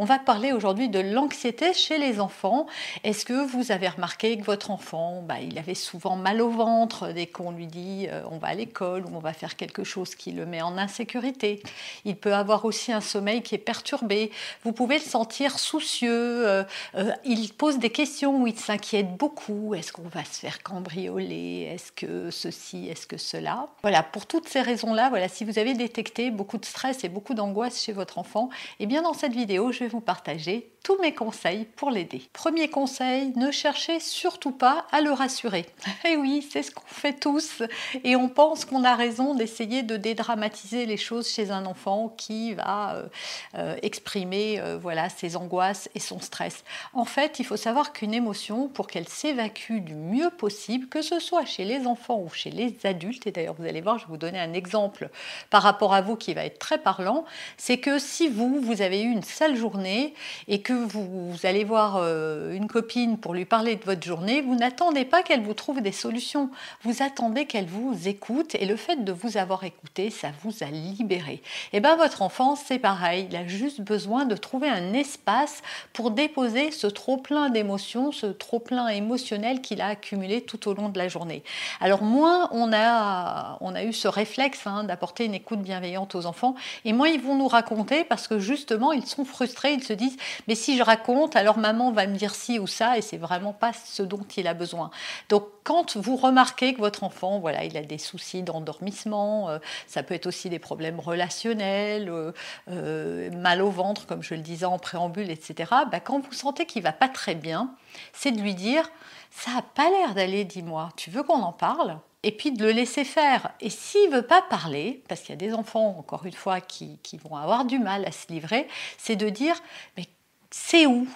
On va parler aujourd'hui de l'anxiété chez les enfants. Est-ce que vous avez remarqué que votre enfant, bah, il avait souvent mal au ventre dès qu'on lui dit euh, on va à l'école ou on va faire quelque chose qui le met en insécurité? Il peut avoir aussi un sommeil qui est perturbé. Vous pouvez le sentir soucieux. Euh, euh, il pose des questions où il s'inquiète beaucoup. Est-ce qu'on va se faire cambrioler? Est-ce que ceci? Est-ce que cela? Voilà, pour toutes ces raisons-là, voilà, si vous avez détecté beaucoup de stress et beaucoup d'angoisse chez votre enfant, eh bien dans cette vidéo, je vous partager tous mes conseils pour l'aider. Premier conseil, ne cherchez surtout pas à le rassurer. Et eh oui, c'est ce qu'on fait tous et on pense qu'on a raison d'essayer de dédramatiser les choses chez un enfant qui va euh, euh, exprimer euh, voilà ses angoisses et son stress. En fait, il faut savoir qu'une émotion pour qu'elle s'évacue du mieux possible, que ce soit chez les enfants ou chez les adultes et d'ailleurs vous allez voir, je vais vous donner un exemple par rapport à vous qui va être très parlant, c'est que si vous vous avez eu une sale journée et que vous, allez voir euh, une copine pour lui parler de votre journée, vous n'attendez pas qu'elle vous trouve des solutions. Vous attendez qu'elle vous écoute et le fait de vous avoir écouté, ça vous a libéré. Et eh bien votre enfant, c'est pareil. Il a juste besoin de trouver un espace pour déposer ce trop-plein d'émotions, ce trop-plein émotionnel qu'il a accumulé tout au long de la journée. Alors moins on a, eu ce réflexe hein, d'apporter une écoute bienveillante aux enfants, et moins ils vont nous raconter parce que justement ils sont frustrés, ils se disent mais si je raconte, alors maman va me dire ci ou ça, et c'est vraiment pas ce dont il a besoin. Donc quand vous remarquez que votre enfant, voilà, il a des soucis d'endormissement, euh, ça peut être aussi des problèmes relationnels, euh, euh, mal au ventre, comme je le disais en préambule, etc. Bah, quand vous sentez qu'il va pas très bien, c'est de lui dire ça a pas l'air d'aller, dis-moi, tu veux qu'on en parle? Et puis de le laisser faire. Et s'il veut pas parler, parce qu'il y a des enfants, encore une fois, qui, qui vont avoir du mal à se livrer, c'est de dire, mais c'est où?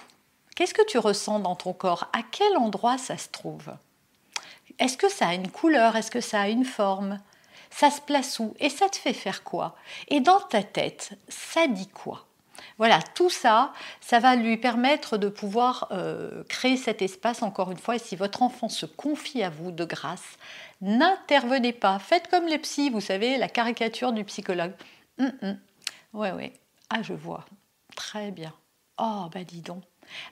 Qu'est-ce que tu ressens dans ton corps? À quel endroit ça se trouve? Est-ce que ça a une couleur? Est-ce que ça a une forme? Ça se place où? Et ça te fait faire quoi? Et dans ta tête, ça dit quoi? Voilà, tout ça, ça va lui permettre de pouvoir euh, créer cet espace, encore une fois, et si votre enfant se confie à vous de grâce, n'intervenez pas. Faites comme les psys, vous savez, la caricature du psychologue. Hum. Ouais, ouais. Ah, je vois. Très bien. Oh, bah dis donc.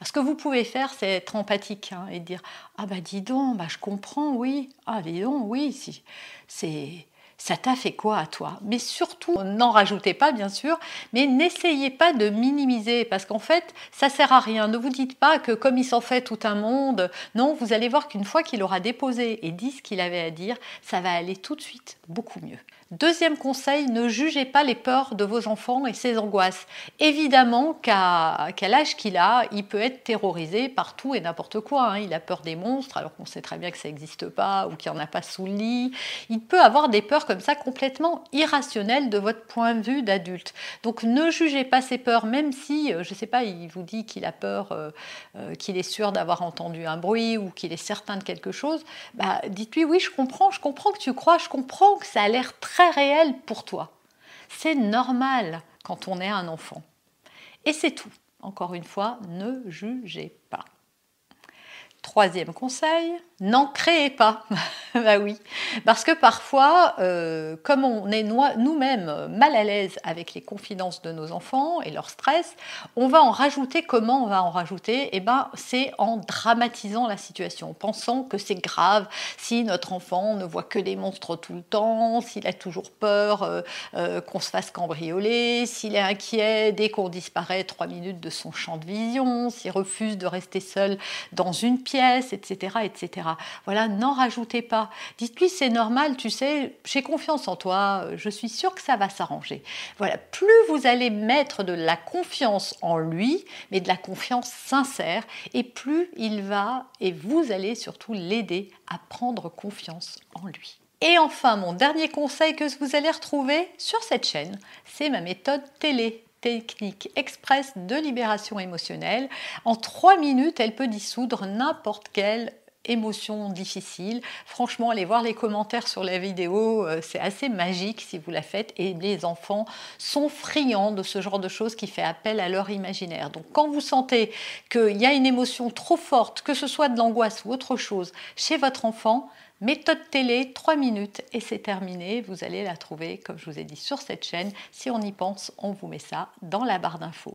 ce que vous pouvez faire, c'est être empathique hein, et dire Ah, bah dis donc, bah, je comprends, oui. Ah, dis donc, oui. Si. C'est ça t'a fait quoi à toi? Mais surtout, n'en rajoutez pas bien sûr, mais n'essayez pas de minimiser parce qu'en fait, ça sert à rien. Ne vous dites pas que comme il s'en fait tout un monde, non, vous allez voir qu'une fois qu'il aura déposé et dit ce qu'il avait à dire, ça va aller tout de suite beaucoup mieux. Deuxième conseil, ne jugez pas les peurs de vos enfants et ses angoisses. Évidemment qu'à l'âge qu'il a, il peut être terrorisé par tout et n'importe quoi. Hein. Il a peur des monstres alors qu'on sait très bien que ça n'existe pas ou qu'il n'y en a pas sous le lit. Il peut avoir des peurs comme ça complètement irrationnelles de votre point de vue d'adulte. Donc ne jugez pas ses peurs, même si, euh, je ne sais pas, il vous dit qu'il a peur, euh, euh, qu'il est sûr d'avoir entendu un bruit ou qu'il est certain de quelque chose. Bah, dites-lui oui, je comprends, je comprends que tu crois, je comprends que ça a l'air très réel pour toi. C'est normal quand on est un enfant. Et c'est tout. Encore une fois, ne jugez pas. Troisième conseil, n'en créez pas. bah oui, parce que parfois, euh, comme on est nous-mêmes mal à l'aise avec les confidences de nos enfants et leur stress, on va en rajouter. Comment on va en rajouter? Eh ben, c'est en dramatisant la situation, en pensant que c'est grave si notre enfant ne voit que des monstres tout le temps, s'il a toujours peur euh, euh, qu'on se fasse cambrioler, s'il est inquiet dès qu'on disparaît trois minutes de son champ de vision, s'il refuse de rester seul dans une pièce, etc., etc. Voilà, n'en rajoutez pas. Dites-lui c'est normal, tu sais, j'ai confiance en toi, je suis sûre que ça va s'arranger. Voilà, plus vous allez mettre de la confiance en lui, mais de la confiance sincère, et plus il va, et vous allez surtout l'aider à prendre confiance en lui. Et enfin, mon dernier conseil que vous allez retrouver sur cette chaîne, c'est ma méthode télé technique express de libération émotionnelle. En trois minutes, elle peut dissoudre n'importe quelle émotion difficile. Franchement, allez voir les commentaires sur la vidéo, euh, c'est assez magique si vous la faites et les enfants sont friands de ce genre de choses qui fait appel à leur imaginaire. Donc quand vous sentez qu'il y a une émotion trop forte, que ce soit de l'angoisse ou autre chose, chez votre enfant, Méthode télé, 3 minutes et c'est terminé. Vous allez la trouver, comme je vous ai dit, sur cette chaîne. Si on y pense, on vous met ça dans la barre d'infos.